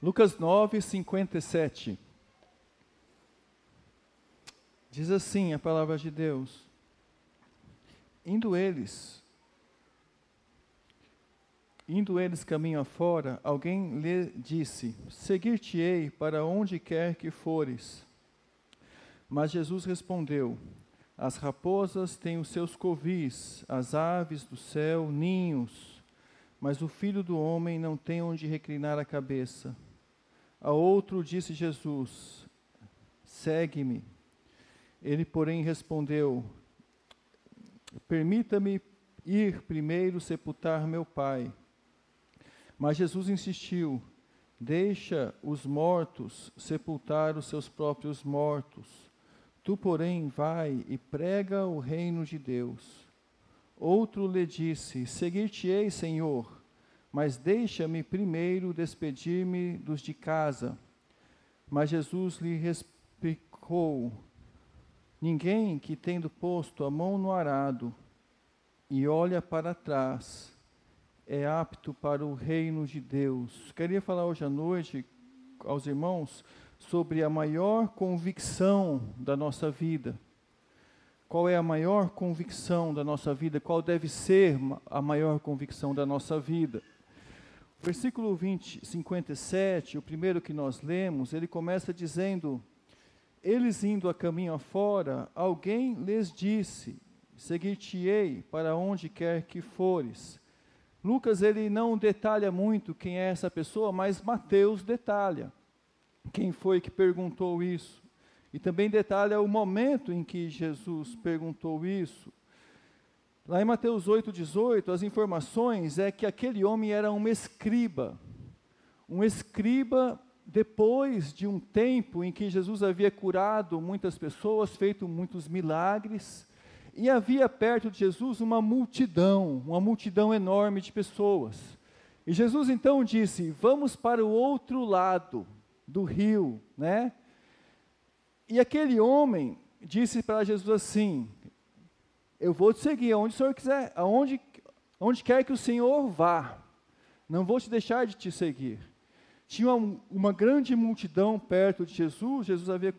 Lucas 9, 57. Diz assim a palavra de Deus: Indo eles, indo eles caminho afora, alguém lhe disse: Seguir-te-ei para onde quer que fores. Mas Jesus respondeu: As raposas têm os seus covis, as aves do céu ninhos, mas o filho do homem não tem onde reclinar a cabeça. A outro disse Jesus: Segue-me. Ele, porém, respondeu: Permita-me ir primeiro sepultar meu pai. Mas Jesus insistiu: Deixa os mortos sepultar os seus próprios mortos. Tu, porém, vai e prega o reino de Deus. Outro lhe disse: Seguir-te-ei, Senhor mas deixa-me primeiro despedir-me dos de casa. Mas Jesus lhe replicou: Ninguém que tendo posto a mão no arado e olha para trás é apto para o reino de Deus. Queria falar hoje à noite aos irmãos sobre a maior convicção da nossa vida. Qual é a maior convicção da nossa vida? Qual deve ser a maior convicção da nossa vida? Versículo 20, 57, o primeiro que nós lemos, ele começa dizendo: Eles indo a caminho afora, alguém lhes disse: Seguir-te-ei para onde quer que fores. Lucas ele não detalha muito quem é essa pessoa, mas Mateus detalha quem foi que perguntou isso. E também detalha o momento em que Jesus perguntou isso. Lá em Mateus 8,18, as informações é que aquele homem era um escriba. Um escriba depois de um tempo em que Jesus havia curado muitas pessoas, feito muitos milagres, e havia perto de Jesus uma multidão, uma multidão enorme de pessoas. E Jesus então disse: Vamos para o outro lado do rio, né? E aquele homem disse para Jesus assim: eu vou te seguir aonde o Senhor quiser, aonde, aonde quer que o Senhor vá. Não vou te deixar de te seguir. Tinha uma, uma grande multidão perto de Jesus, Jesus havia,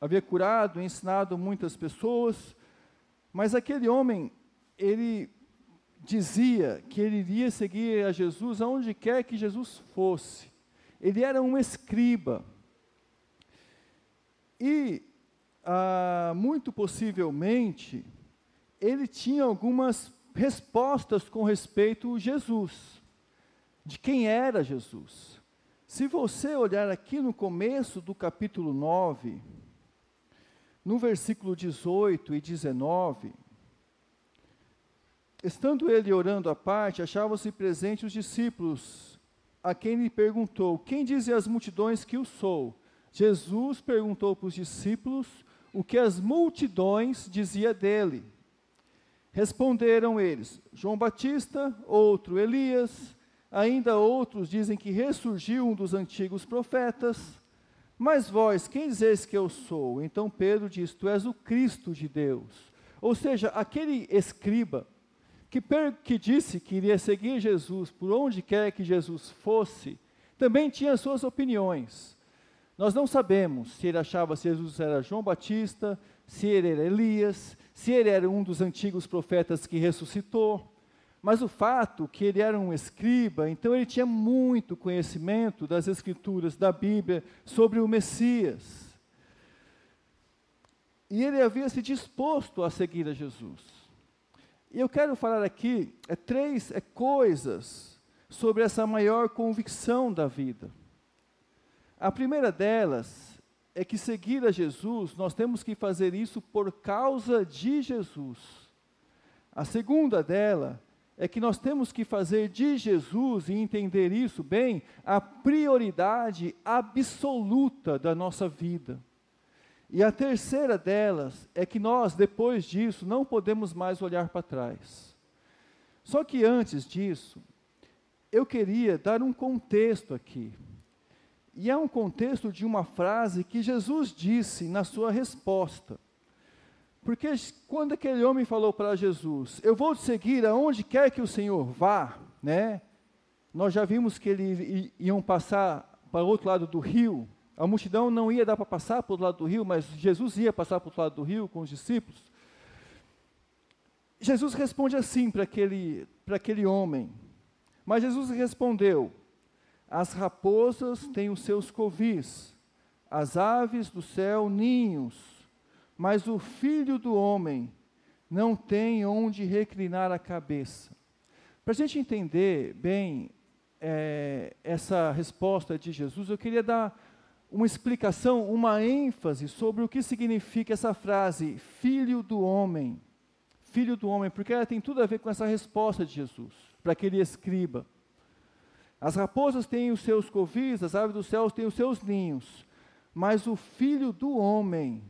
havia curado, ensinado muitas pessoas, mas aquele homem, ele dizia que ele iria seguir a Jesus aonde quer que Jesus fosse. Ele era um escriba. E, ah, muito possivelmente, ele tinha algumas respostas com respeito a Jesus, de quem era Jesus. Se você olhar aqui no começo do capítulo 9, no versículo 18 e 19, estando ele orando à parte, achavam-se presentes os discípulos, a quem lhe perguntou: Quem dizem as multidões que eu sou? Jesus perguntou para os discípulos o que as multidões diziam dele. Responderam eles: João Batista, outro Elias, ainda outros dizem que ressurgiu um dos antigos profetas. Mas vós, quem dizeis que eu sou? Então Pedro diz: Tu és o Cristo de Deus. Ou seja, aquele escriba que, que disse que iria seguir Jesus por onde quer que Jesus fosse, também tinha suas opiniões. Nós não sabemos se ele achava que Jesus era João Batista, se ele era Elias, se ele era um dos antigos profetas que ressuscitou. Mas o fato que ele era um escriba, então ele tinha muito conhecimento das escrituras, da Bíblia, sobre o Messias. E ele havia se disposto a seguir a Jesus. E eu quero falar aqui é, três é, coisas sobre essa maior convicção da vida. A primeira delas é que seguir a Jesus, nós temos que fazer isso por causa de Jesus. A segunda dela é que nós temos que fazer de Jesus, e entender isso bem, a prioridade absoluta da nossa vida. E a terceira delas é que nós, depois disso, não podemos mais olhar para trás. Só que antes disso, eu queria dar um contexto aqui. E é um contexto de uma frase que Jesus disse na sua resposta. Porque quando aquele homem falou para Jesus, eu vou te seguir aonde quer que o Senhor vá, né? Nós já vimos que eles iam passar para o outro lado do rio. A multidão não ia dar para passar para o outro lado do rio, mas Jesus ia passar para o outro lado do rio com os discípulos. Jesus responde assim para aquele, para aquele homem. Mas Jesus respondeu: As raposas têm os seus covis, as aves do céu ninhos, mas o filho do homem não tem onde reclinar a cabeça. Para a gente entender bem é, essa resposta de Jesus, eu queria dar uma explicação, uma ênfase sobre o que significa essa frase, filho do homem filho do homem, porque ela tem tudo a ver com essa resposta de Jesus, para aquele escriba. As raposas têm os seus covis, as aves dos céus têm os seus ninhos, mas o filho do homem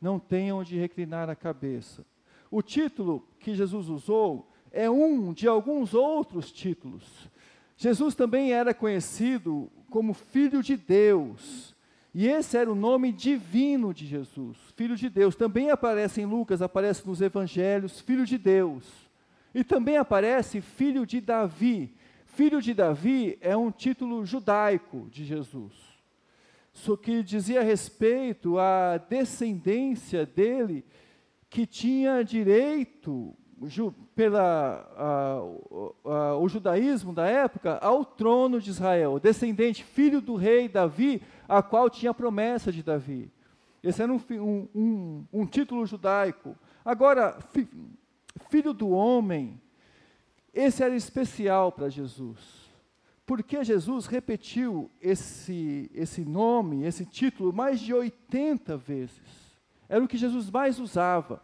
não tem onde reclinar a cabeça. O título que Jesus usou é um de alguns outros títulos. Jesus também era conhecido como Filho de Deus. E esse era o nome divino de Jesus, Filho de Deus. Também aparece em Lucas, aparece nos Evangelhos, Filho de Deus. E também aparece Filho de Davi. Filho de Davi é um título judaico de Jesus, só que dizia respeito à descendência dele, que tinha direito pela a, a, o judaísmo da época ao trono de Israel, descendente, filho do rei Davi, a qual tinha a promessa de Davi. Esse era um, um, um, um título judaico. Agora, fi, filho do homem, esse era especial para Jesus. Porque Jesus repetiu esse, esse nome, esse título, mais de 80 vezes. Era o que Jesus mais usava.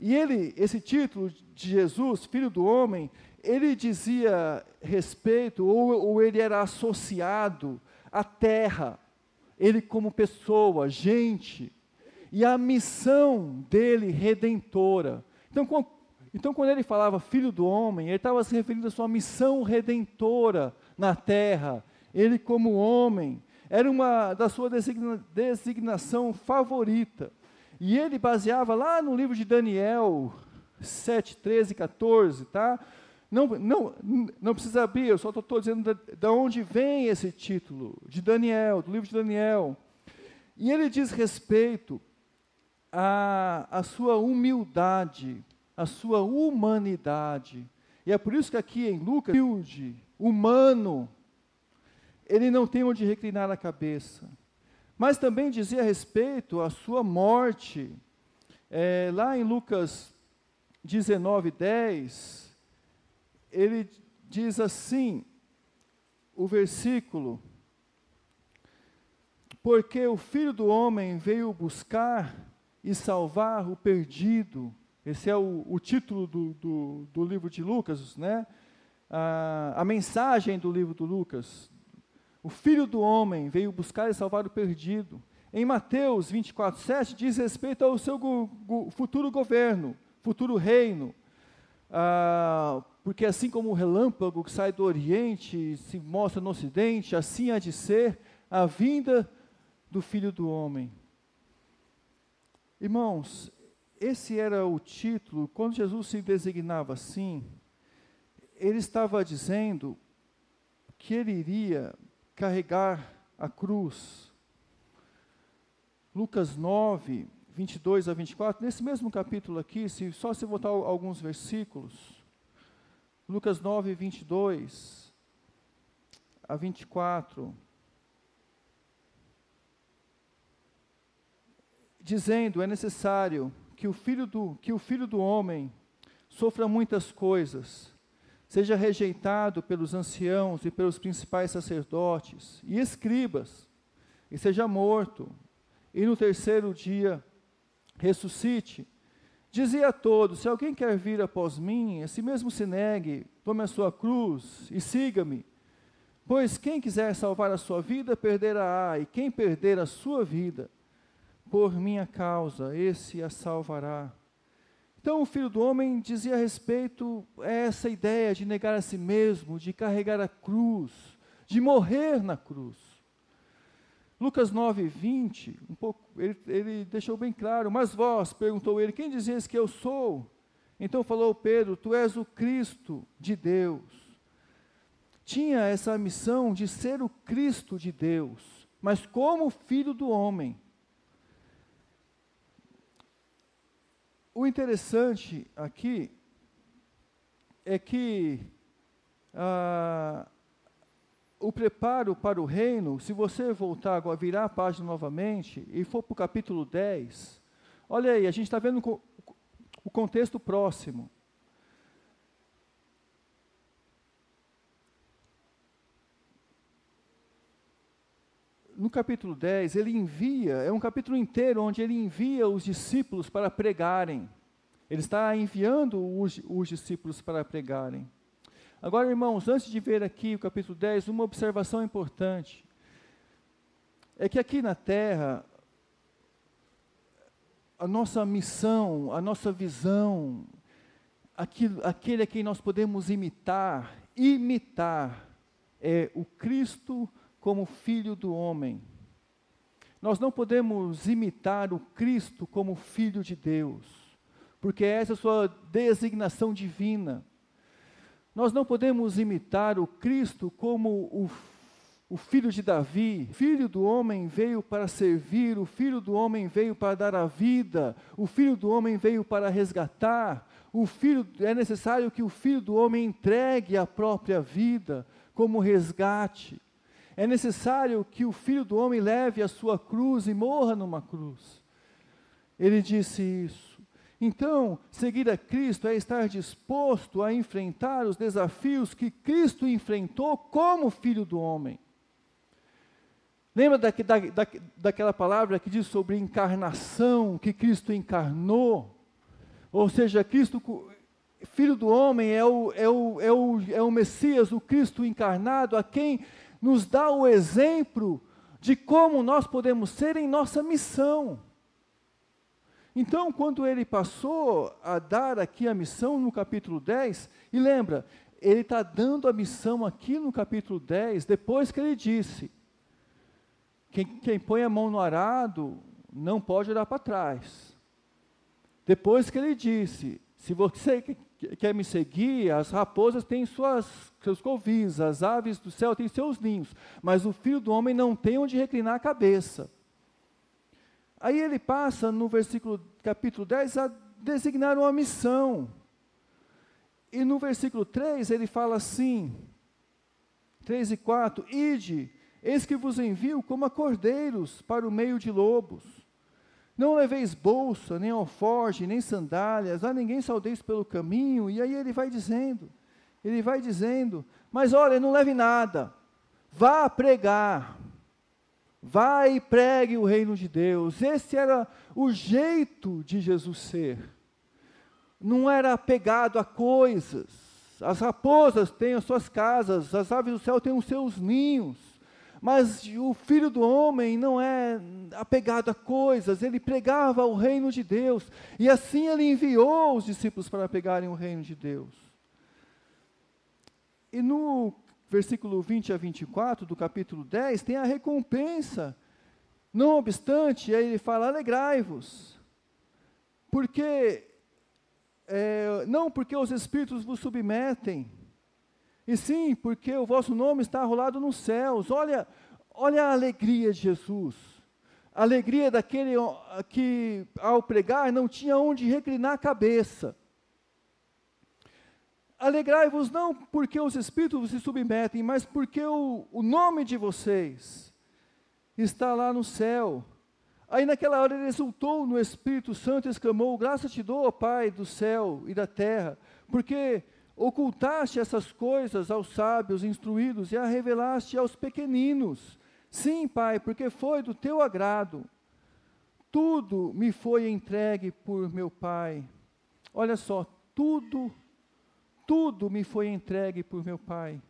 E ele, esse título de Jesus, Filho do Homem, ele dizia respeito, ou, ou ele era associado à terra, ele como pessoa, gente, e a missão dele redentora. Então, então quando ele falava Filho do Homem, ele estava se referindo à sua missão redentora na terra. Ele como homem, era uma da sua designa, designação favorita. E ele baseava lá no livro de Daniel 7, 13 14, tá? Não, não, não precisa abrir, eu só estou dizendo de onde vem esse título, de Daniel, do livro de Daniel. E ele diz respeito à, à sua humildade, à sua humanidade. E é por isso que aqui em Lucas, humilde, humano, ele não tem onde reclinar a cabeça mas também dizia respeito à sua morte. É, lá em Lucas 19, 10, ele diz assim, o versículo, porque o Filho do Homem veio buscar e salvar o perdido. Esse é o, o título do, do, do, livro de Lucas, né? A, a mensagem do livro do Lucas, o Filho do Homem veio buscar e salvar o perdido. Em Mateus 24, 7, diz respeito ao seu go go futuro governo, futuro reino. Ah, porque assim como o relâmpago que sai do Oriente e se mostra no Ocidente, assim há de ser a vinda do Filho do Homem. Irmãos, esse era o título, quando Jesus se designava assim, ele estava dizendo que ele iria carregar a cruz. Lucas 9, 22 a 24, nesse mesmo capítulo aqui, se, só se voltar alguns versículos, Lucas 9, 22 a 24, dizendo: é necessário que o filho do, que o filho do homem sofra muitas coisas seja rejeitado pelos anciãos e pelos principais sacerdotes e escribas, e seja morto, e no terceiro dia ressuscite. Dizia a todos: Se alguém quer vir após mim, esse mesmo se negue, tome a sua cruz e siga-me. Pois quem quiser salvar a sua vida, perderá, e quem perder a sua vida, por minha causa, esse a salvará. Então, o filho do homem dizia a respeito a essa ideia de negar a si mesmo, de carregar a cruz, de morrer na cruz. Lucas 9, 20, um pouco, ele, ele deixou bem claro, mas vós, perguntou ele, quem dizes que eu sou? Então falou Pedro, tu és o Cristo de Deus. tinha essa missão de ser o Cristo de Deus, mas como filho do homem. O interessante aqui é que ah, o preparo para o reino, se você voltar agora, virar a página novamente e for para o capítulo 10, olha aí, a gente está vendo o contexto próximo. No capítulo 10, ele envia, é um capítulo inteiro onde ele envia os discípulos para pregarem. Ele está enviando os, os discípulos para pregarem. Agora, irmãos, antes de ver aqui o capítulo 10, uma observação importante. É que aqui na terra, a nossa missão, a nossa visão, aquilo, aquele a quem nós podemos imitar, imitar, é o Cristo como filho do homem. Nós não podemos imitar o Cristo como filho de Deus, porque essa é a sua designação divina. Nós não podemos imitar o Cristo como o, o filho de Davi. O filho do homem veio para servir, o filho do homem veio para dar a vida, o filho do homem veio para resgatar. O filho é necessário que o filho do homem entregue a própria vida como resgate. É necessário que o filho do homem leve a sua cruz e morra numa cruz. Ele disse isso. Então, seguir a Cristo é estar disposto a enfrentar os desafios que Cristo enfrentou como filho do homem. Lembra da, da, da, daquela palavra que diz sobre encarnação, que Cristo encarnou? Ou seja, Cristo, filho do homem, é o, é o, é o, é o Messias, o Cristo encarnado, a quem nos dá o exemplo de como nós podemos ser em nossa missão. Então, quando ele passou a dar aqui a missão no capítulo 10, e lembra, ele está dando a missão aqui no capítulo 10, depois que ele disse: quem, quem põe a mão no arado não pode olhar para trás. Depois que ele disse: se você quer me seguir, as raposas têm suas, seus covis, as aves do céu têm seus ninhos, mas o filho do homem não tem onde reclinar a cabeça. Aí ele passa no versículo capítulo 10 a designar uma missão. E no versículo 3 ele fala assim: 3 e 4: Ide, eis que vos envio como a cordeiros para o meio de lobos. Não leveis bolsa, nem alforge, nem sandálias, a ninguém saudeis pelo caminho. E aí ele vai dizendo, ele vai dizendo, mas olha, não leve nada, vá pregar, vá e pregue o reino de Deus. Esse era o jeito de Jesus ser. Não era apegado a coisas. As raposas têm as suas casas, as aves do céu têm os seus ninhos. Mas o filho do homem não é apegado a coisas, ele pregava o reino de Deus. E assim ele enviou os discípulos para pegarem o reino de Deus. E no versículo 20 a 24 do capítulo 10 tem a recompensa. Não obstante, ele fala: alegrai-vos, porque é, não porque os espíritos vos submetem, e sim, porque o vosso nome está arrolado nos céus. Olha, olha a alegria de Jesus. A alegria daquele que, ao pregar, não tinha onde reclinar a cabeça. Alegrai-vos não porque os espíritos se submetem, mas porque o, o nome de vocês está lá no céu. Aí naquela hora ele exultou no Espírito Santo e exclamou: Graça te dou, Pai do céu e da terra, porque Ocultaste essas coisas aos sábios instruídos e a revelaste aos pequeninos. Sim, Pai, porque foi do teu agrado. Tudo me foi entregue por meu Pai. Olha só, tudo, tudo me foi entregue por meu Pai.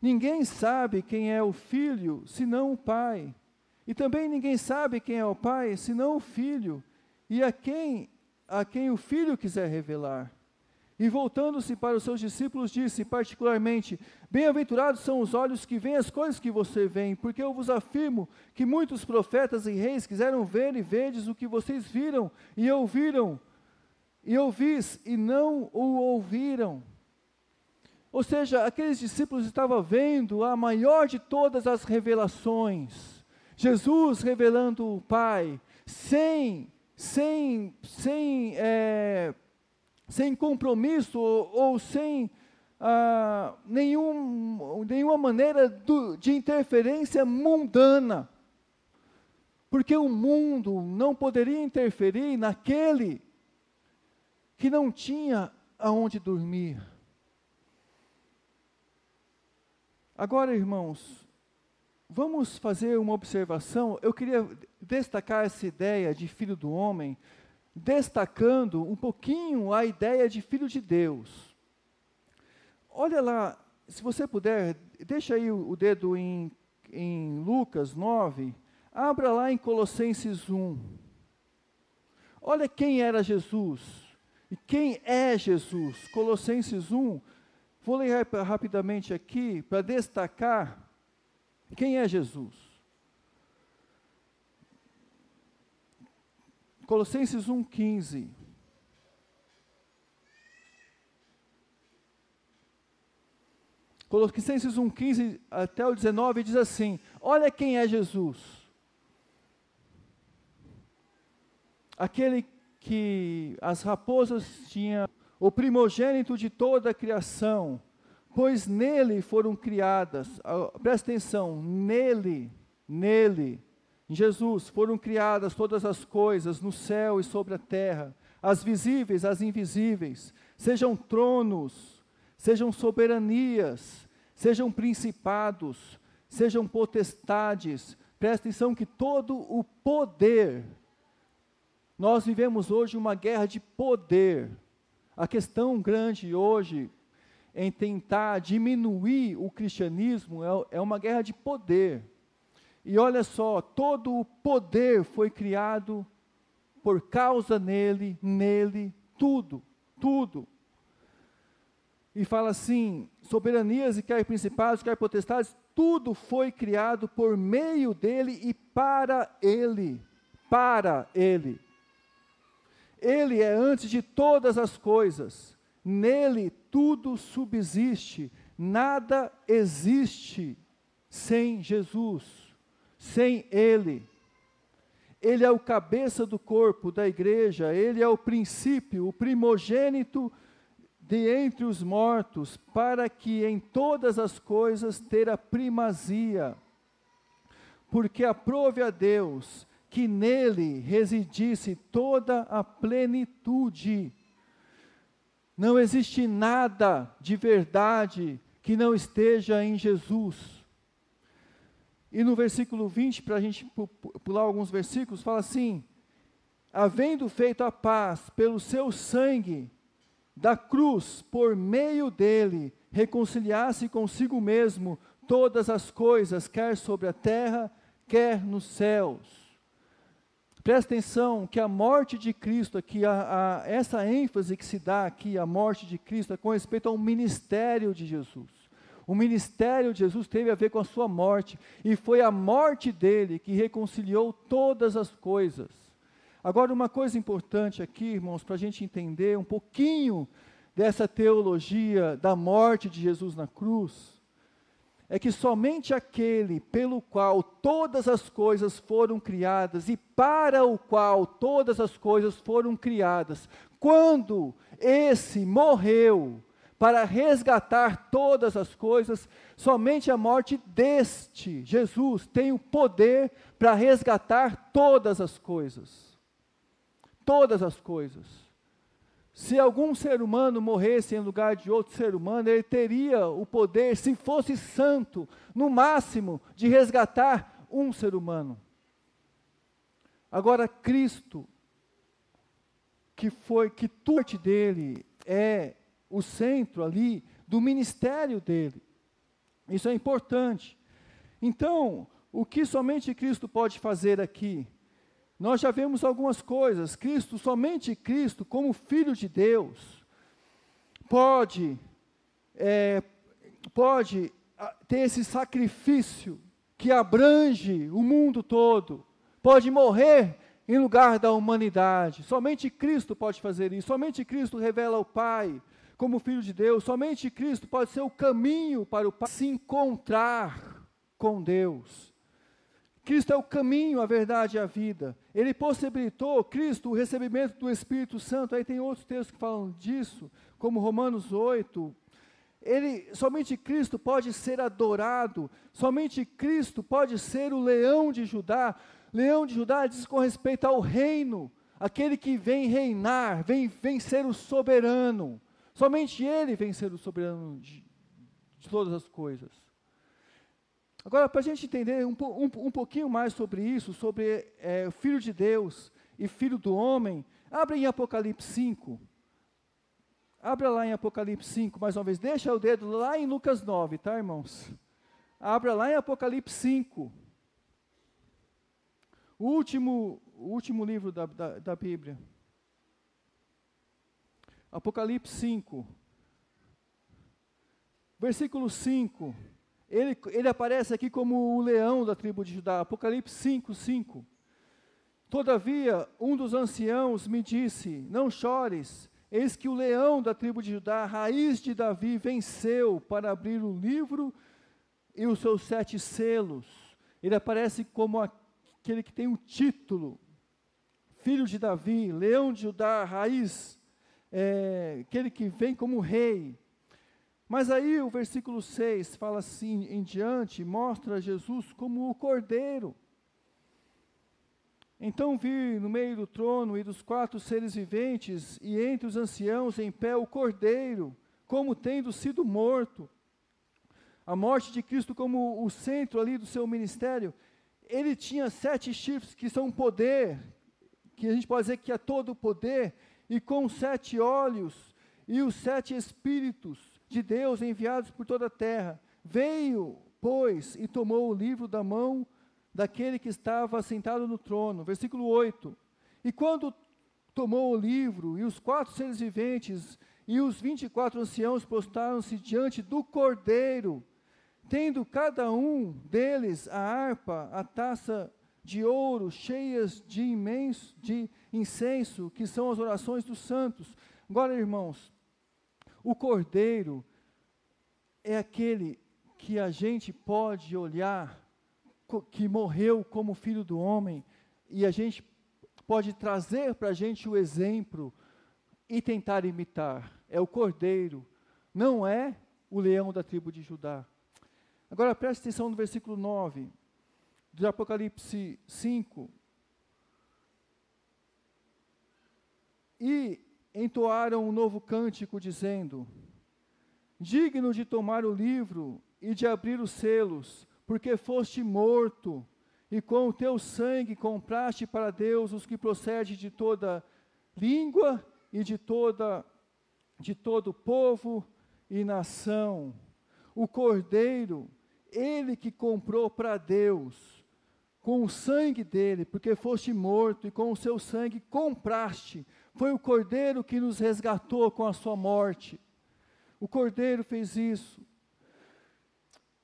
Ninguém sabe quem é o filho, senão o Pai. E também ninguém sabe quem é o Pai, senão o Filho, e a quem a quem o Filho quiser revelar. E voltando-se para os seus discípulos, disse particularmente: Bem-aventurados são os olhos que veem as coisas que você vê, porque eu vos afirmo que muitos profetas e reis quiseram ver e vedes o que vocês viram e ouviram, e ouvis e não o ouviram. Ou seja, aqueles discípulos estavam vendo a maior de todas as revelações. Jesus revelando o Pai, sem, sem, sem, é, sem compromisso ou, ou sem ah, nenhum, nenhuma maneira do, de interferência mundana. Porque o mundo não poderia interferir naquele que não tinha aonde dormir. Agora, irmãos, vamos fazer uma observação. Eu queria destacar essa ideia de filho do homem, destacando um pouquinho a ideia de filho de Deus. Olha lá, se você puder, deixa aí o, dedo em, em Lucas 9, abra lá em Colossenses 1. Olha quem era Jesus e quem é Jesus. Colossenses 1, Vou ler rapidamente aqui para destacar quem é Jesus. Colossenses 1,15. Colossenses 1,15 até o 19 diz assim: Olha quem é Jesus. Aquele que as raposas tinham o primogênito de toda a criação, pois nele foram criadas, presta atenção, nele, nele, em Jesus, foram criadas todas as coisas no céu e sobre a terra, as visíveis, as invisíveis, sejam tronos, sejam soberanias, sejam principados, sejam potestades, presta atenção que todo o poder, nós vivemos hoje uma guerra de poder, a questão grande hoje em tentar diminuir o cristianismo é, é uma guerra de poder. E olha só, todo o poder foi criado por causa nele, nele, tudo, tudo. E fala assim: soberanias e quer principados, quer potestades, tudo foi criado por meio dele e para ele. Para ele. Ele é antes de todas as coisas, nele tudo subsiste, nada existe sem Jesus, sem Ele. Ele é o cabeça do corpo da igreja, ele é o princípio, o primogênito de entre os mortos, para que em todas as coisas ter a primazia. Porque aprove a Deus que nele residisse toda a plenitude. Não existe nada de verdade que não esteja em Jesus. E no versículo 20, para a gente pular alguns versículos, fala assim: havendo feito a paz pelo seu sangue da cruz, por meio dele, reconciliasse consigo mesmo todas as coisas, quer sobre a terra, quer nos céus Presta atenção que a morte de Cristo aqui, a, a, essa ênfase que se dá aqui, a morte de Cristo, é com respeito ao ministério de Jesus. O ministério de Jesus teve a ver com a sua morte, e foi a morte dele que reconciliou todas as coisas. Agora, uma coisa importante aqui, irmãos, para a gente entender um pouquinho dessa teologia da morte de Jesus na cruz é que somente aquele pelo qual todas as coisas foram criadas e para o qual todas as coisas foram criadas, quando esse morreu para resgatar todas as coisas, somente a morte deste Jesus tem o poder para resgatar todas as coisas. Todas as coisas. Se algum ser humano morresse em lugar de outro ser humano, ele teria o poder, se fosse santo, no máximo, de resgatar um ser humano. Agora, Cristo, que foi, que tudo dele é o centro ali do ministério dele. Isso é importante. Então, o que somente Cristo pode fazer aqui? nós já vemos algumas coisas. Cristo, somente Cristo, como Filho de Deus, pode, é, pode ah, ter esse sacrifício que abrange o mundo todo, pode morrer em lugar da humanidade. Somente Cristo pode fazer isso, somente Cristo revela o Pai. Como filho de Deus, somente Cristo pode ser o caminho para o se encontrar com Deus. Cristo é o caminho, a verdade e a vida. Ele possibilitou, Cristo, o recebimento do Espírito Santo. Aí tem outros textos que falam disso, como Romanos 8. Ele, somente Cristo pode ser adorado, somente Cristo pode ser o leão de Judá. Leão de Judá diz com respeito ao reino, aquele que vem reinar, vem, vem ser o soberano. Somente Ele vem ser o soberano de, de todas as coisas. Agora, para a gente entender um, um, um, pouquinho mais sobre isso, sobre é, Filho de Deus e Filho do Homem, abre em Apocalipse 5. Abra lá em Apocalipse 5, mais uma vez. Deixa o dedo lá em Lucas 9, tá, irmãos? Abra lá em Apocalipse 5. O último, o último livro da, da, da Bíblia. Apocalipse 5. Versículo 5. Ele, ele aparece aqui como o leão da tribo de Judá. Apocalipse 5, 5. Todavia, um dos anciãos me disse: Não chores, eis que o leão da tribo de Judá, raiz de Davi, venceu para abrir o livro e os seus sete selos. Ele aparece como aquele que tem o título, filho de Davi, leão de Judá, raiz, é, aquele que vem como rei. Mas aí o versículo 6 fala assim em diante, mostra Jesus como o cordeiro. Então vi no meio do trono e dos quatro seres viventes, e entre os anciãos em pé o cordeiro, como tendo sido morto. A morte de Cristo como o centro ali do seu ministério. Ele tinha sete chifres, que são poder, que a gente pode dizer que é todo o poder, e com sete olhos, e os sete espíritos de Deus enviados por toda a terra. Veio, pois, e tomou o livro da mão daquele que estava sentado no trono. Versículo 8. E quando tomou o livro, e os quatro seres viventes e os vinte e quatro anciãos postaram-se diante do cordeiro, tendo cada um deles a harpa, a taça de ouro cheias de imenso de incenso, que são as orações dos santos. Agora, irmãos, o cordeiro é aquele que a gente pode olhar, que morreu como filho do homem, e a gente pode trazer para a gente o exemplo e tentar imitar. É o cordeiro, não é o leão da tribo de Judá. Agora preste atenção no versículo 9, de Apocalipse 5. E entoaram um novo cântico, dizendo: Digno de tomar o livro e de abrir os selos, porque foste morto, e com o teu sangue compraste para Deus os que procedem de toda língua e de toda de todo povo e nação. O Cordeiro, ele que comprou para Deus, com o sangue dele, porque foste morto e com o seu sangue compraste foi o Cordeiro que nos resgatou com a sua morte. O Cordeiro fez isso.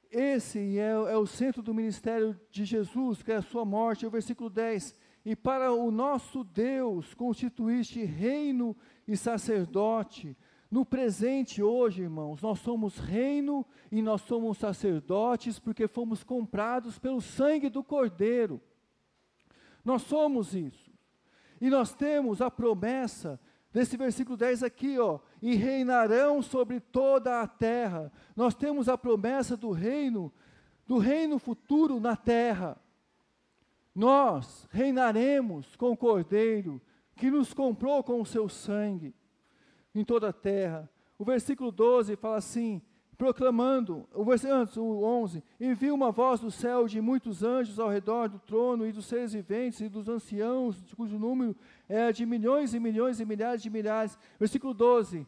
Esse é, é, o centro do ministério de Jesus, que é a sua morte, é o versículo 10. E para o nosso Deus constituíste reino e sacerdote. No presente, hoje, irmãos, nós somos reino e nós somos sacerdotes porque fomos comprados pelo sangue do Cordeiro. Nós somos isso. E nós temos a promessa desse versículo 10 aqui, ó, e reinarão sobre toda a terra. Nós temos a promessa do reino, do reino futuro na terra. Nós reinaremos com o Cordeiro que nos comprou com o seu sangue em toda a terra. O versículo 12 fala assim: proclamando, o antes, o 11, e viu uma voz do céu de muitos anjos ao redor do trono e dos seres viventes e dos anciãos, cujo número é de milhões e milhões e milhares de milhares. Versículo 12,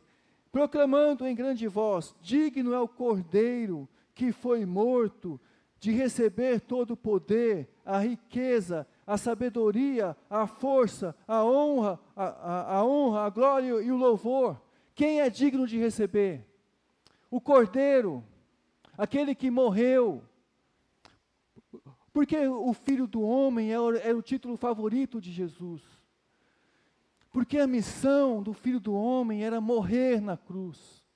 proclamando em grande voz, digno é o cordeiro que foi morto de receber todo o poder, a riqueza, a sabedoria, a força, a honra, a, a, a honra, a glória e o louvor. Quem é digno de receber? o Cordeiro, aquele que morreu. Porque o Filho do Homem era é o título favorito de Jesus. Porque a missão do Filho do Homem era morrer na cruz.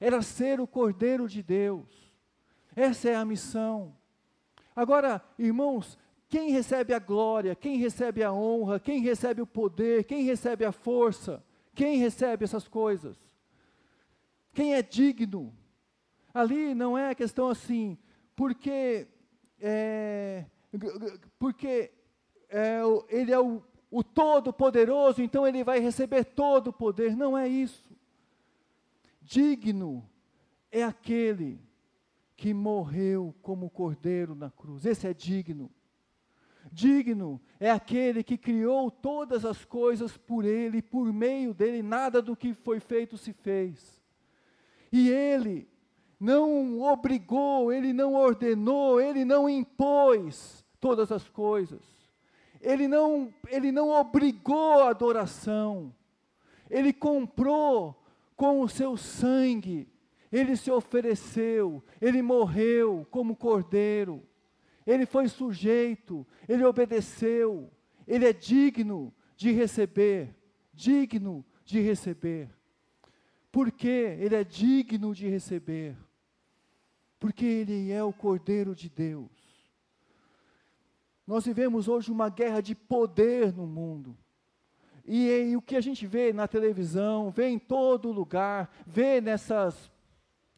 era ser o Cordeiro de Deus. Essa é a missão. Agora, irmãos, quem recebe a glória, quem recebe a honra, quem recebe o poder, quem recebe a força, quem recebe essas coisas? Quem é digno? Ali não é questão assim, porque é, porque é, ele é o, o Todo-Poderoso, então ele vai receber todo o poder. Não é isso. Digno é aquele que morreu como cordeiro na cruz. Esse é digno. Digno é aquele que criou todas as coisas por ele, por meio dele, nada do que foi feito se fez. E ele não obrigou, ele não ordenou, ele não impôs todas as coisas. Ele não, ele não obrigou a adoração. Ele comprou com o seu sangue. Ele se ofereceu, ele morreu como cordeiro. Ele foi sujeito, ele obedeceu. Ele é digno de receber, digno de receber. Por que ele é digno de receber? porque Ele é o Cordeiro de Deus. Nós vivemos hoje uma guerra de poder no mundo. E, e, o que a gente vê na televisão, vê em todo lugar, vê nessas,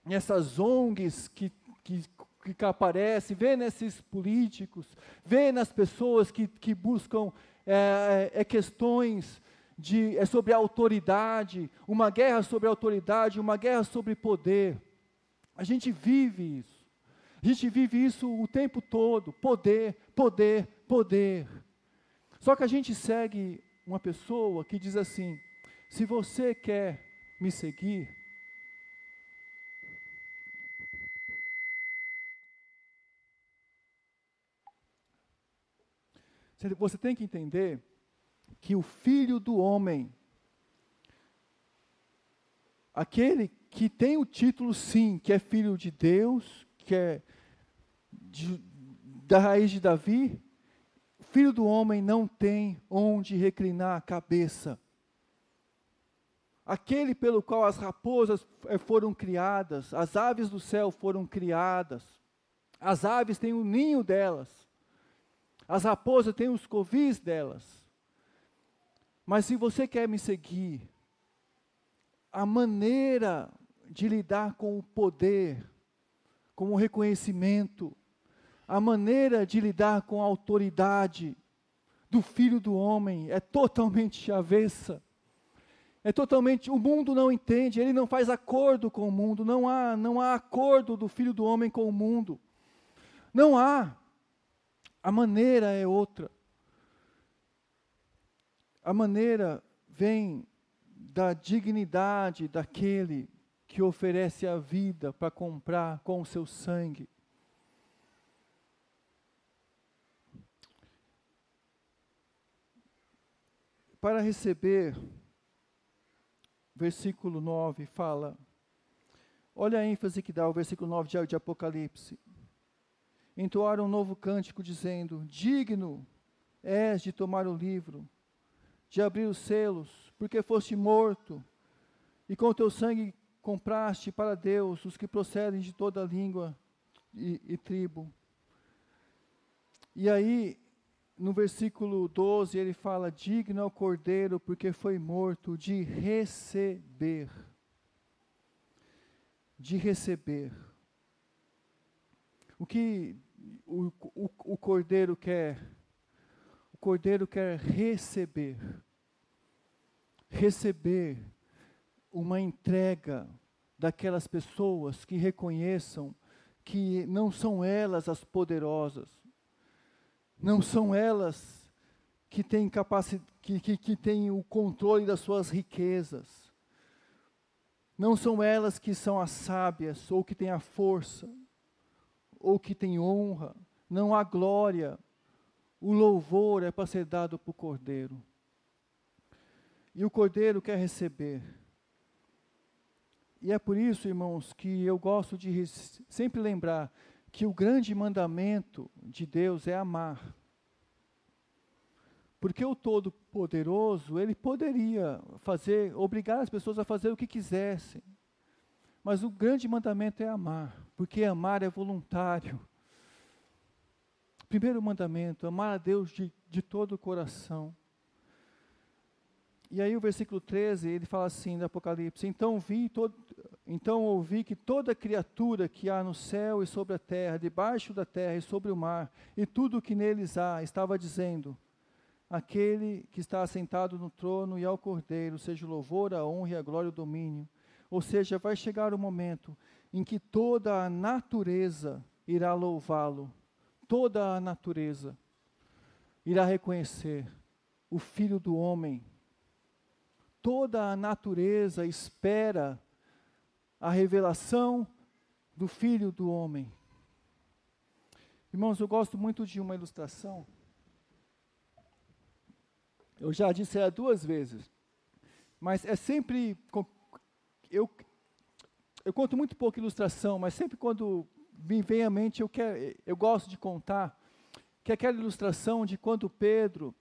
nessas ONGs que, que, que aparecem, vê nesses políticos, vê nas pessoas que, que buscam é, é, questões de, é sobre autoridade, uma guerra sobre autoridade, uma guerra sobre poder. A gente vive isso. A gente vive isso o tempo todo: poder, poder, poder. Só que a gente segue uma pessoa que diz assim: se você quer me seguir, você tem que entender que o filho do homem, aquele que tem o título, sim, que é filho de Deus, que é de, da raiz de Davi, filho do homem não tem onde reclinar a cabeça. Aquele pelo qual as raposas eh, foram criadas, as aves do céu foram criadas, as aves têm o ninho delas, as raposas têm os covis delas. Mas se você quer me seguir, a maneira de lidar com o poder, com o reconhecimento, a maneira de lidar com a autoridade do filho do homem é totalmente avessa. É totalmente, o mundo não entende, ele não faz acordo com o mundo, não há, não há acordo do filho do homem com o mundo. Não há. A maneira é outra. A maneira vem da dignidade daquele que oferece a vida para comprar com o seu sangue. Para receber, versículo 9 fala, olha a ênfase que dá o versículo 9 de, Apocalipse. Entoaram um novo cântico, dizendo: Digno és de tomar o livro, de abrir os selos, porque foste morto, e com teu sangue compraste para Deus os que procedem de toda língua e, e tribo. E aí, no versículo 12, ele fala: Digno é o cordeiro, porque foi morto, de receber. De receber. O que o, o, o cordeiro quer? O cordeiro quer receber. Receber uma entrega daquelas pessoas que reconheçam que não são elas as poderosas, não são elas que têm capacidade, que, que, que têm o controle das suas riquezas, não são elas que são as sábias, ou que têm a força, ou que têm honra, não há glória, o louvor é para ser dado para o Cordeiro. E o Cordeiro quer receber e é por isso, irmãos, que eu gosto de sempre lembrar que o grande mandamento de Deus é amar. Porque o Todo-Poderoso, ele poderia fazer, obrigar as pessoas a fazer o que quisessem. Mas o grande mandamento é amar, porque amar é voluntário. Primeiro mandamento, amar a Deus de, de todo o coração. E aí o versículo 13, ele fala assim no Apocalipse, então vi todo, então ouvi que toda criatura que há no céu e sobre a terra, debaixo da terra e sobre o mar, e tudo o que neles há, estava dizendo: Aquele que está assentado no trono e ao Cordeiro, seja o louvor, a honra e a glória e o domínio. Ou seja, vai chegar o momento em que toda a natureza irá louvá-lo, toda a natureza irá reconhecer o Filho do Homem toda a natureza espera a revelação do Filho do Homem. Irmãos, eu gosto muito de uma ilustração. Eu já disse ela duas vezes, mas é sempre. Eu, eu conto muito pouco ilustração, mas sempre quando me vem à mente, eu, quero, eu gosto de contar que aquela ilustração de quando Pedro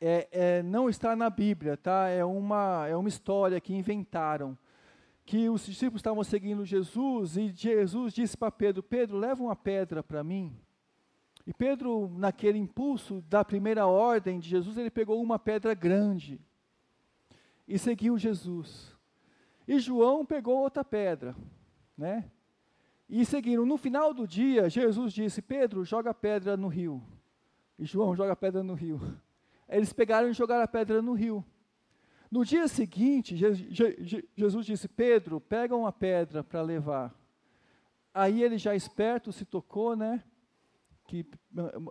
é, é, não está na Bíblia, tá? É uma, é uma história que inventaram. Que os discípulos estavam seguindo Jesus e Jesus disse para Pedro: Pedro, leva uma pedra para mim. E Pedro, naquele impulso da primeira ordem de Jesus, ele pegou uma pedra grande e seguiu Jesus. E João pegou outra pedra, né? E seguiram. No final do dia, Jesus disse: Pedro, joga a pedra no rio. E João joga a pedra no rio. Eles pegaram e jogaram a pedra no rio. No dia seguinte, Jesus disse: Pedro, pega uma pedra para levar. Aí ele já esperto se tocou, né? Que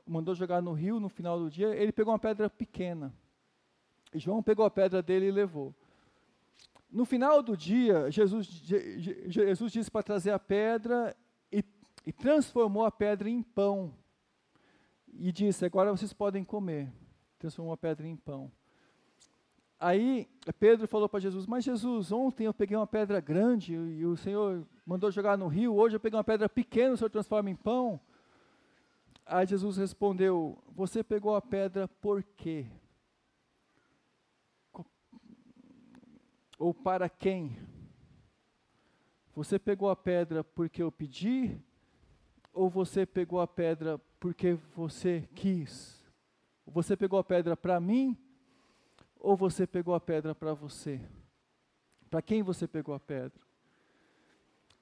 mandou jogar no rio no final do dia. Ele pegou uma pedra pequena. E João pegou a pedra dele e levou. No final do dia, Jesus, Jesus disse para trazer a pedra e, e transformou a pedra em pão. E disse: Agora vocês podem comer transformou a pedra em pão. Aí Pedro falou para Jesus: Mas Jesus, ontem eu peguei uma pedra grande e o Senhor mandou jogar no rio, hoje eu peguei uma pedra pequena, o Senhor transforma em pão. Aí Jesus respondeu: Você pegou a pedra por quê? Ou para quem? Você pegou a pedra porque eu pedi? Ou você pegou a pedra porque você quis? Você pegou a pedra para mim ou você pegou a pedra para você? Para quem você pegou a pedra?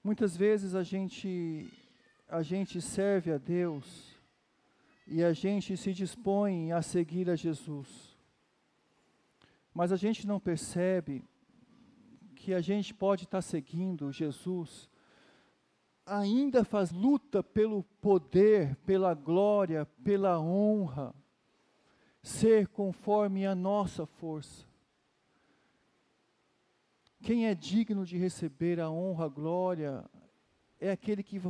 Muitas vezes a gente a gente serve a Deus e a gente se dispõe a seguir a Jesus. Mas a gente não percebe que a gente pode estar seguindo Jesus, ainda faz luta pelo poder, pela glória, pela honra, ser conforme a nossa força. Quem é digno de receber a honra, a glória, é aquele que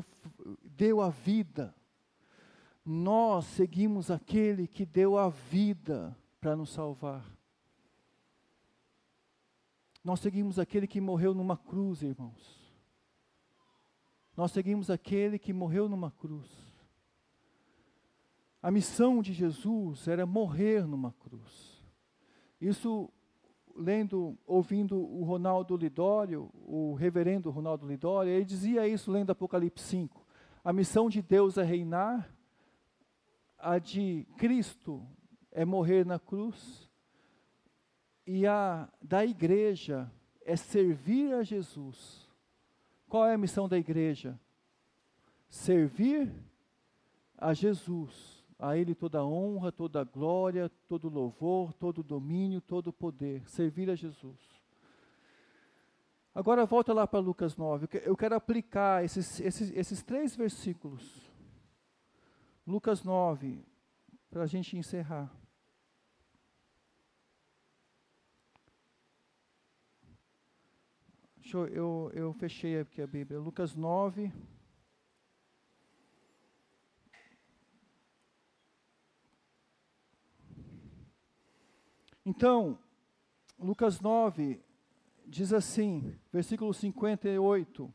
deu a vida. Nós seguimos aquele que deu a vida para nos salvar. Nós seguimos aquele que morreu numa cruz, irmãos. Nós seguimos aquele que morreu numa cruz. A missão de Jesus era morrer numa cruz. Isso, lendo, ouvindo o Ronaldo Lidório, o reverendo Ronaldo Lidório, ele dizia isso lendo Apocalipse 5. A missão de Deus é reinar, a de Cristo é morrer na cruz, e a da igreja é servir a Jesus. Qual é a missão da igreja? Servir a Jesus a Ele toda a honra, toda a glória, todo o louvor, todo o domínio, todo o poder. Servir a Jesus. Agora volta lá para Lucas 9. Eu quero aplicar esses, esses, esses três versículos. Lucas 9, para a gente encerrar. Deixa eu, eu, eu fechei aqui a Bíblia. Lucas 9. Então, Lucas 9 diz assim, versículo 58.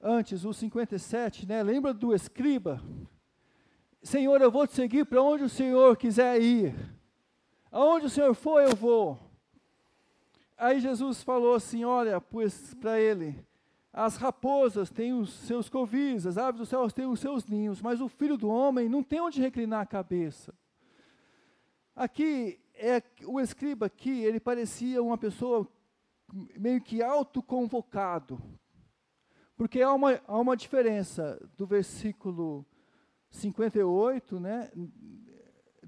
Antes, o 57, né? Lembra do escriba? Senhor, eu vou te seguir para onde o Senhor quiser ir. Aonde o Senhor for, eu vou. Aí Jesus falou assim: Olha, pois para ele, As raposas têm os seus covis, as aves do céu têm os seus ninhos, mas o filho do homem não tem onde reclinar a cabeça. Aqui, é, o escriba aqui, ele parecia uma pessoa meio que autoconvocado. Porque há uma, há uma diferença do versículo 58, né?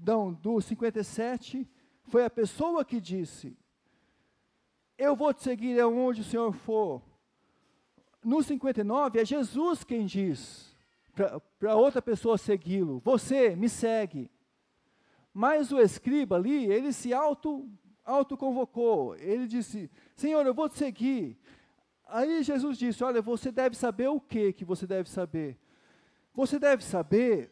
Não, do 57, foi a pessoa que disse: Eu vou te seguir aonde o Senhor for. No 59, é Jesus quem diz para outra pessoa segui-lo: Você me segue. Mas o escriba ali, ele se auto autoconvocou. Ele disse: Senhor, eu vou te seguir. Aí Jesus disse: Olha, você deve saber o que que você deve saber. Você deve saber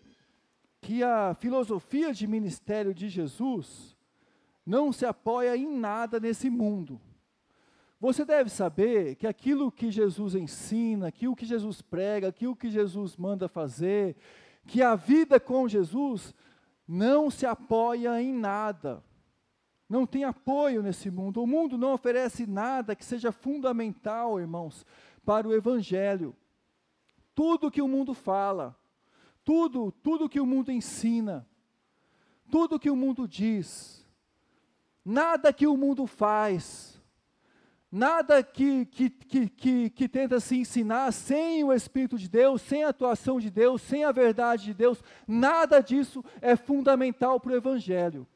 que a filosofia de ministério de Jesus não se apoia em nada nesse mundo. Você deve saber que aquilo que Jesus ensina, aquilo que Jesus prega, aquilo que Jesus manda fazer, que a vida com Jesus não se apoia em nada. Não tem apoio nesse mundo. O mundo não oferece nada que seja fundamental, irmãos, para o evangelho. Tudo que o mundo fala, tudo, tudo que o mundo ensina, tudo que o mundo diz, nada que o mundo faz, nada que, que, que, que, que tenta se ensinar sem o Espírito de Deus, sem a atuação de Deus, sem a verdade de Deus, nada disso é fundamental para o Evangelho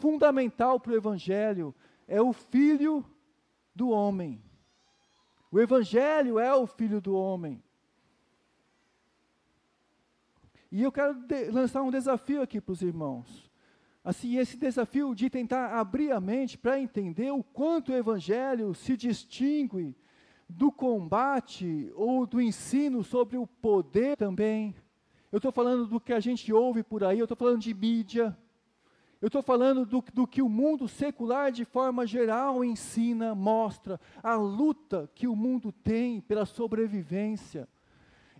fundamental para o Evangelho é o Filho do homem. O Evangelho é o Filho do homem. E eu quero lançar um desafio aqui para os irmãos. Assim, esse desafio de tentar abrir a mente para entender o quanto o Evangelho se distingue do combate ou do ensino sobre o poder também. Eu estou falando do que a gente ouve por aí, eu estou falando de mídia, eu estou falando do, do, que o mundo secular, de forma geral, ensina, mostra, a luta que o mundo tem pela sobrevivência.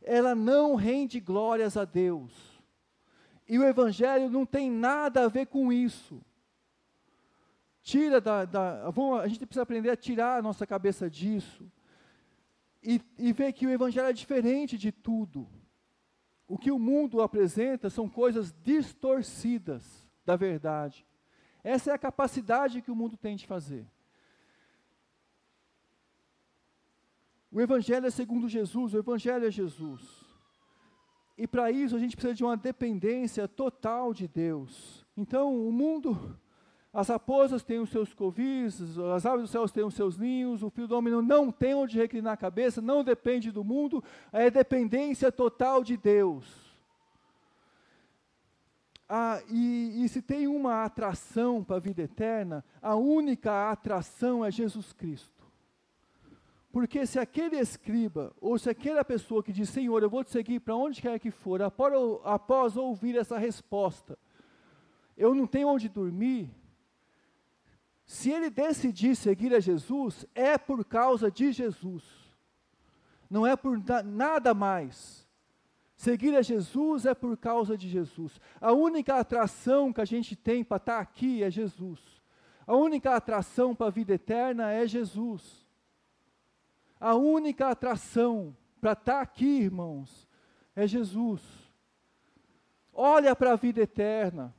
Ela não rende glórias a Deus. E o Evangelho não tem nada a ver com isso. Tira da. da vamos, a gente precisa aprender a tirar a nossa cabeça disso. E, e ver que o Evangelho é diferente de tudo. O que o mundo apresenta são coisas distorcidas da verdade. Essa é a capacidade que o mundo tem de fazer. O Evangelho é segundo Jesus, o Evangelho é Jesus. E para isso a gente precisa de uma dependência total de Deus. Então, o mundo, as raposas têm os seus covis, as aves dos céus têm os seus ninhos, o filho do homem não tem onde reclinar a cabeça, não depende do mundo, é dependência total de Deus. Ah, e, e se tem uma atração para a vida eterna, a única atração é Jesus Cristo. Porque se aquele escriba, ou se aquela pessoa que diz, Senhor, eu vou te seguir para onde quer que for, após, após ouvir essa resposta, eu não tenho onde dormir, se ele decidir seguir a Jesus, é por causa de Jesus, não é por nada mais. Seguir a Jesus é por causa de Jesus. A única atração que a gente tem para estar tá aqui é Jesus. A única atração para a vida eterna é Jesus. A única atração para estar tá aqui, irmãos, é Jesus. Olha para a vida eterna.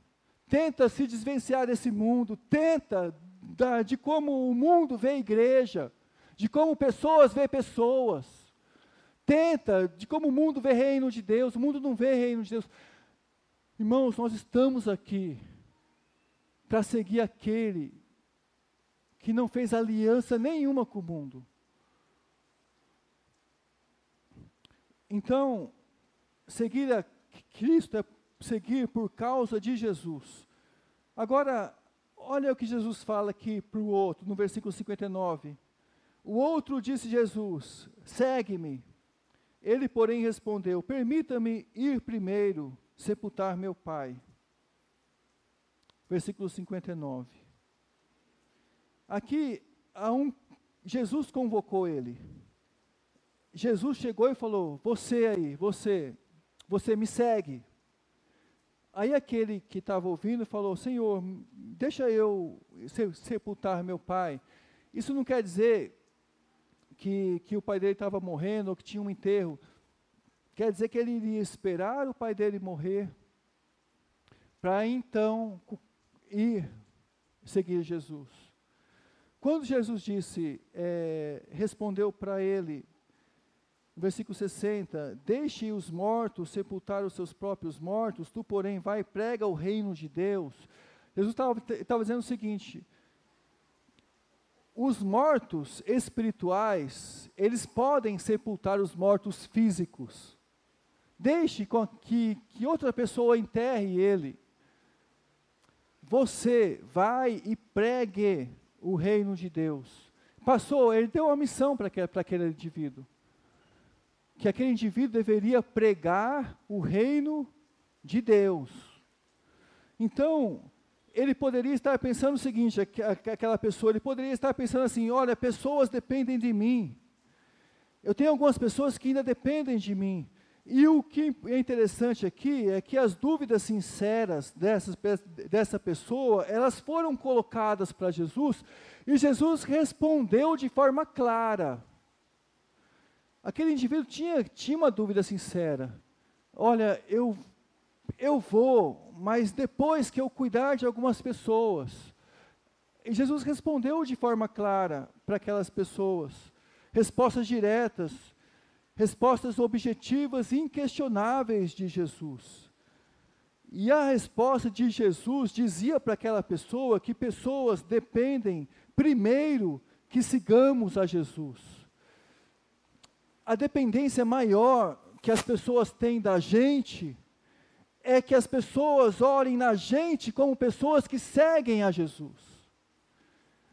Tenta se desvencilhar desse mundo. Tenta da, de como o mundo vê a igreja. De como pessoas vê pessoas tenta, de como o mundo vê reino de Deus, o mundo não vê reino de Deus. Irmãos, nós estamos aqui para seguir aquele que não fez aliança nenhuma com o mundo. Então, seguir a Cristo é seguir por causa de Jesus. Agora, olha o que Jesus fala aqui para o outro, no versículo 59. O outro disse Jesus: segue-me. Ele, porém, respondeu: Permita-me ir primeiro sepultar meu pai. Versículo 59. Aqui, um, Jesus convocou ele. Jesus chegou e falou: Você aí, você, você me segue. Aí aquele que estava ouvindo falou: Senhor, deixa eu sepultar meu pai. Isso não quer dizer que, que o pai dele estava morrendo ou que tinha um enterro, quer dizer que ele iria esperar o pai dele morrer para então ir seguir Jesus. Quando Jesus disse, é, respondeu para ele, versículo 60, deixe os mortos sepultar os seus próprios mortos, tu porém vai prega o reino de Deus. Jesus estava dizendo o seguinte, os mortos espirituais, eles podem sepultar os mortos físicos. Deixe que, que outra pessoa enterre ele. Você vai e pregue o reino de Deus. Passou, ele deu uma missão para aquele indivíduo. Que aquele indivíduo deveria pregar o reino de Deus. Então, ele poderia estar pensando o seguinte, aquela pessoa, ele poderia estar pensando assim, olha, pessoas dependem de mim. Eu tenho algumas pessoas que ainda dependem de mim. E o que é interessante aqui é que as dúvidas sinceras dessas, dessa pessoa, elas foram colocadas para Jesus, e Jesus respondeu de forma clara. Aquele indivíduo tinha, tinha uma dúvida sincera. Olha, eu eu vou, mas depois que eu cuidar de algumas pessoas. E Jesus respondeu de forma clara para aquelas pessoas, respostas diretas, respostas objetivas e inquestionáveis de Jesus. E a resposta de Jesus dizia para aquela pessoa que pessoas dependem primeiro que sigamos a Jesus. A dependência maior que as pessoas têm da gente é que as pessoas olhem na gente como pessoas que seguem a Jesus.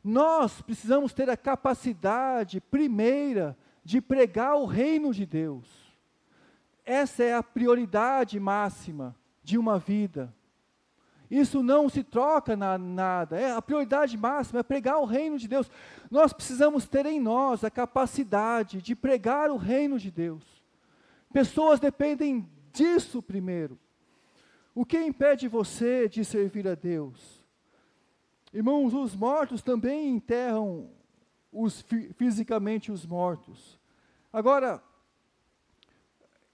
Nós precisamos ter a capacidade primeira de pregar o reino de Deus. Essa é a prioridade máxima de uma vida. Isso não se troca na nada. É a prioridade máxima é pregar o reino de Deus. Nós precisamos ter em nós a capacidade de pregar o reino de Deus. Pessoas dependem disso primeiro. O que impede você de servir a Deus? Irmãos, os mortos também enterram os, fisicamente os mortos. Agora,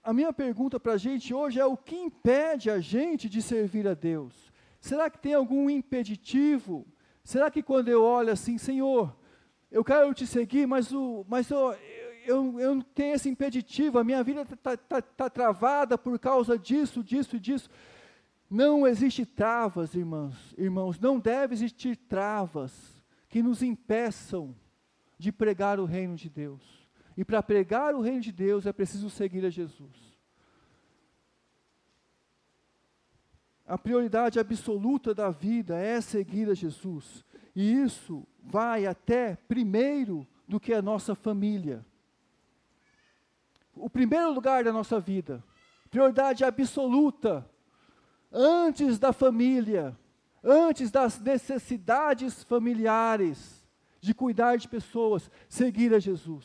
a minha pergunta para a gente hoje é: o que impede a gente de servir a Deus? Será que tem algum impeditivo? Será que quando eu olho assim, Senhor, eu quero te seguir, mas, o, mas eu, eu, tenho esse impeditivo, a minha vida está tá, tá, tá travada por causa disso, disso e disso. Não existe travas, irmãos, irmãos, não deve existir travas que nos impeçam de pregar o reino de Deus. E para pregar o reino de Deus é preciso seguir a Jesus. A prioridade absoluta da vida é seguir a Jesus. E isso vai até primeiro do que a nossa família. O primeiro lugar da nossa vida, prioridade absoluta antes da família, antes das necessidades familiares, de cuidar de pessoas, seguir a Jesus.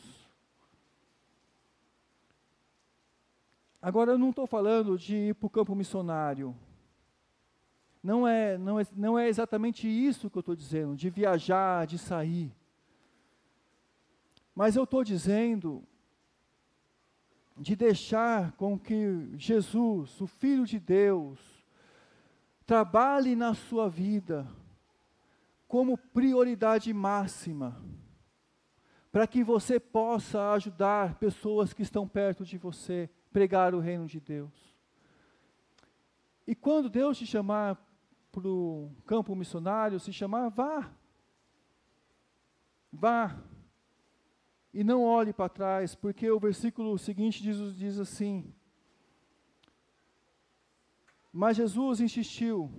Agora, eu não estou falando de ir para o campo missionário. Não é, não, é, não é exatamente isso que eu estou dizendo, de viajar, de sair. Mas eu estou dizendo de deixar com que Jesus, o Filho de Deus, Trabalhe na sua vida como prioridade máxima, para que você possa ajudar pessoas que estão perto de você, pregar o reino de Deus. E quando Deus te chamar para o campo missionário, se chamar, vá. Vá. E não olhe para trás, porque o versículo seguinte diz, diz assim: mas Jesus insistiu.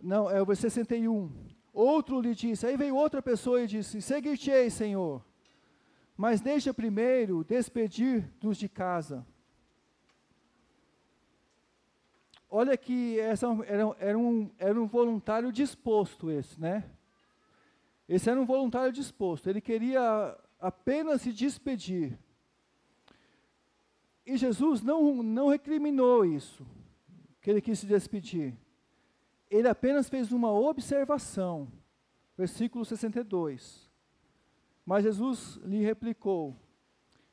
Não, é o versículo 61. Outro lhe disse, aí veio outra pessoa e disse: Seguir-te-ei, Senhor, mas deixa primeiro despedir dos de casa. Olha que essa era, era, um, era um voluntário disposto, esse, né? Esse era um voluntário disposto, ele queria apenas se despedir. E Jesus não, não recriminou isso que ele quis se despedir. Ele apenas fez uma observação. Versículo 62. Mas Jesus lhe replicou: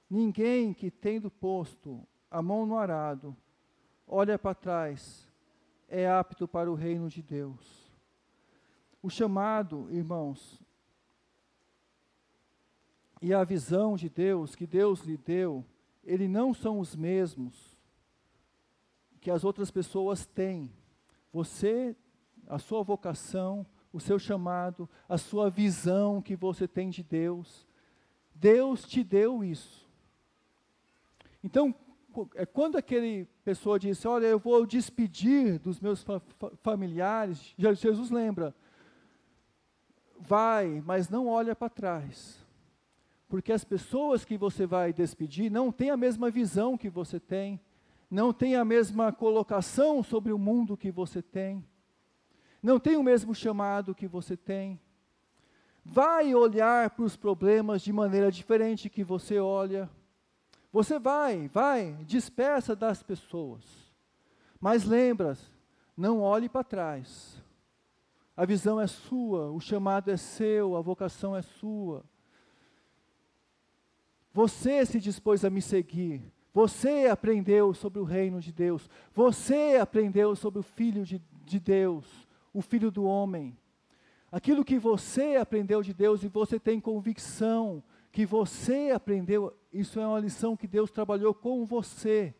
Ninguém que tendo posto a mão no arado, olha para trás, é apto para o reino de Deus. O chamado, irmãos, e a visão de Deus que Deus lhe deu, ele não são os mesmos que as outras pessoas têm. Você, a sua vocação, o seu chamado, a sua visão que você tem de Deus, Deus te deu isso. Então, é quando aquele pessoa disse, olha, eu vou despedir dos meus fa familiares, Jesus lembra, vai, mas não olha para trás. Porque as pessoas que você vai despedir não têm a mesma visão que você tem, não têm a mesma colocação sobre o mundo que você tem, não têm o mesmo chamado que você tem. Vai olhar para os problemas de maneira diferente que você olha. Você vai, vai, despeça das pessoas. Mas lembra, não olhe para trás. A visão é sua, o chamado é seu, a vocação é sua. Você se dispôs a me seguir. Você aprendeu sobre o reino de Deus. Você aprendeu sobre o Filho de, de Deus, o Filho do homem. Aquilo que você aprendeu de Deus e você tem convicção que você aprendeu, isso é uma lição que Deus trabalhou com você.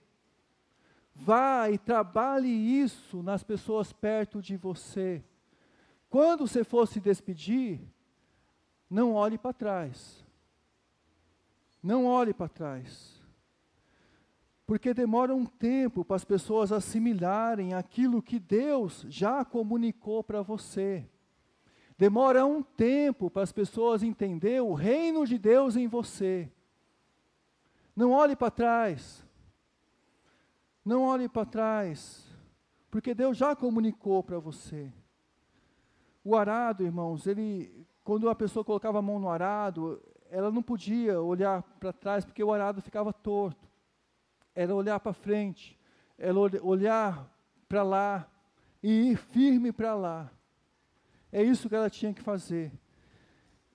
Vá e trabalhe isso nas pessoas perto de você. Quando você for se despedir, não olhe para trás. Não olhe para trás. Porque demora um tempo para as pessoas assimilarem aquilo que Deus já comunicou para você. Demora um tempo para as pessoas entenderem o reino de Deus em você. Não olhe para trás. Não olhe para trás. Porque Deus já comunicou para você. O arado, irmãos, ele, quando a pessoa colocava a mão no arado, ela não podia olhar para trás porque o arado ficava torto. Era olhar para frente, era olhar para lá e ir firme para lá. É isso que ela tinha que fazer.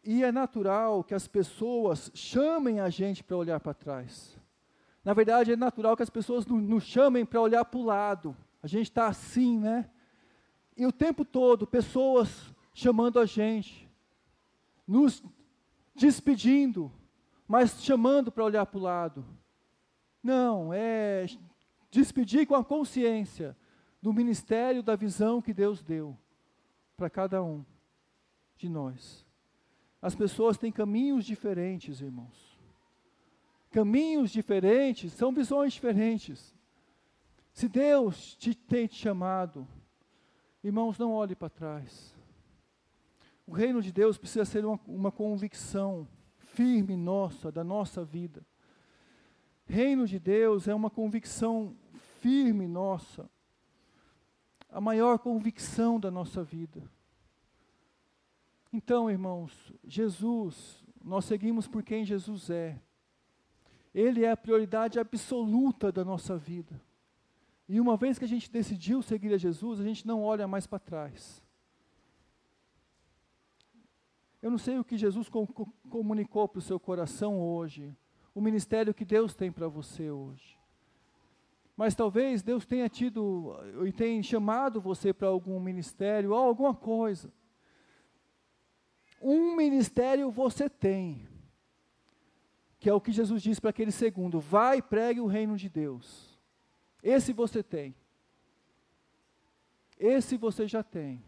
E é natural que as pessoas chamem a gente para olhar para trás. Na verdade, é natural que as pessoas nos chamem para olhar para o lado. A gente está assim, né? E o tempo todo, pessoas chamando a gente, nos despedindo, mas chamando para olhar para o lado. Não, é despedir com a consciência do ministério, da visão que Deus deu para cada um de nós. As pessoas têm caminhos diferentes, irmãos. Caminhos diferentes são visões diferentes. Se Deus te tem te chamado, irmãos, não olhe para trás. O reino de Deus precisa ser uma, uma convicção firme nossa, da nossa vida. Reino de Deus é uma convicção firme nossa, a maior convicção da nossa vida. Então, irmãos, Jesus, nós seguimos por quem Jesus é. Ele é a prioridade absoluta da nossa vida. E uma vez que a gente decidiu seguir a Jesus, a gente não olha mais para trás. Eu não sei o que Jesus com, com, comunicou para o seu coração hoje, o ministério que Deus tem para você hoje. Mas talvez Deus tenha tido e tenha chamado você para algum ministério ou alguma coisa. Um ministério você tem, que é o que Jesus disse para aquele segundo: vai e pregue o reino de Deus. Esse você tem. Esse você já tem.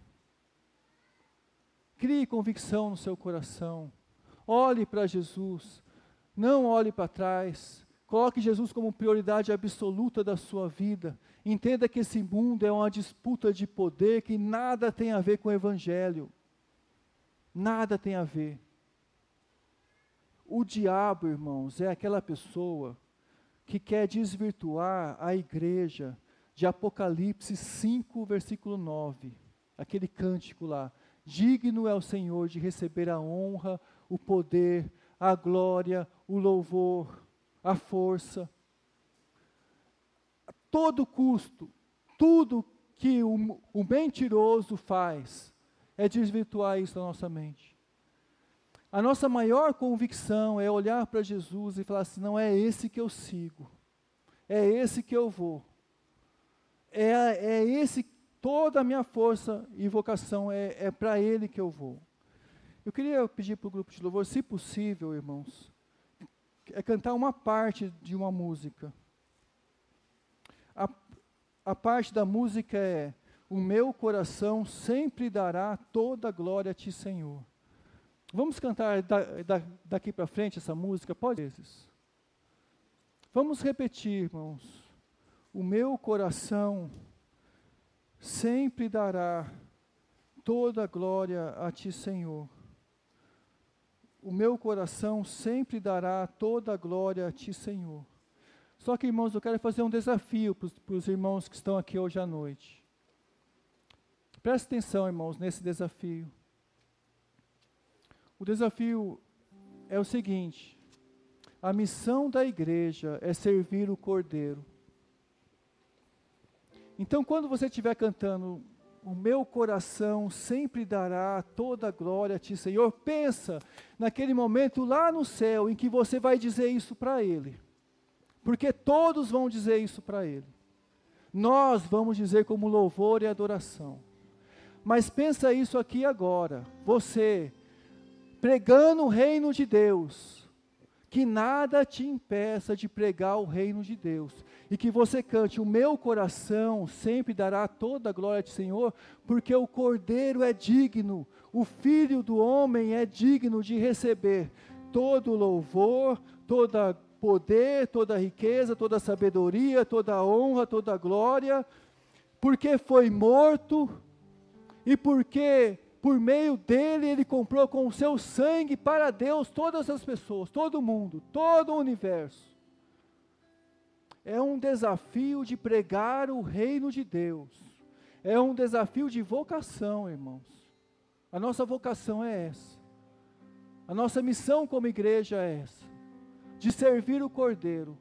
Crie convicção no seu coração. Olhe para Jesus. Não olhe para trás. Coloque Jesus como prioridade absoluta da sua vida. Entenda que esse mundo é uma disputa de poder que nada tem a ver com o Evangelho. Nada tem a ver. O diabo, irmãos, é aquela pessoa que quer desvirtuar a igreja de Apocalipse 5, versículo 9. Aquele cântico lá. Digno é o Senhor de receber a honra, o poder, a glória, o louvor, a força. A todo custo, tudo que o, o mentiroso faz é desvirtuar isso da nossa mente. A nossa maior convicção é olhar para Jesus e falar assim: não é esse que eu sigo, é esse que eu vou. É, é esse, toda a minha força e vocação é, é para ele que eu vou. Eu queria pedir para o grupo de louvor, se possível, irmãos, é cantar uma parte de uma música. A, a parte da música é: O meu coração sempre dará toda a glória a ti, Senhor. Vamos cantar da, da, daqui para frente essa música? Pode vezes. Vamos repetir, irmãos. O meu coração sempre dará toda a glória a ti, Senhor. O meu coração sempre dará toda a glória a ti, Senhor. Só que, irmãos, eu quero fazer um desafio para os irmãos que estão aqui hoje à noite. Preste atenção, irmãos, nesse desafio. O desafio é o seguinte: a missão da igreja é servir o Cordeiro. Então, quando você estiver cantando, o meu coração sempre dará toda a glória a ti, Senhor. Pensa naquele momento lá no céu em que você vai dizer isso para Ele, porque todos vão dizer isso para Ele. Nós vamos dizer como louvor e adoração. Mas pensa isso aqui agora. Você pregando o reino de Deus, que nada te impeça de pregar o reino de Deus, e que você cante: O meu coração sempre dará toda a glória de Senhor, porque o Cordeiro é digno, o Filho do Homem é digno de receber todo louvor, toda poder, toda riqueza, toda sabedoria, toda honra, toda glória, porque foi morto e porque por meio dele, ele comprou com o seu sangue para Deus todas as pessoas, todo mundo, todo o universo. É um desafio de pregar o reino de Deus. É um desafio de vocação, irmãos. A nossa vocação é essa. A nossa missão como igreja é essa: de servir o Cordeiro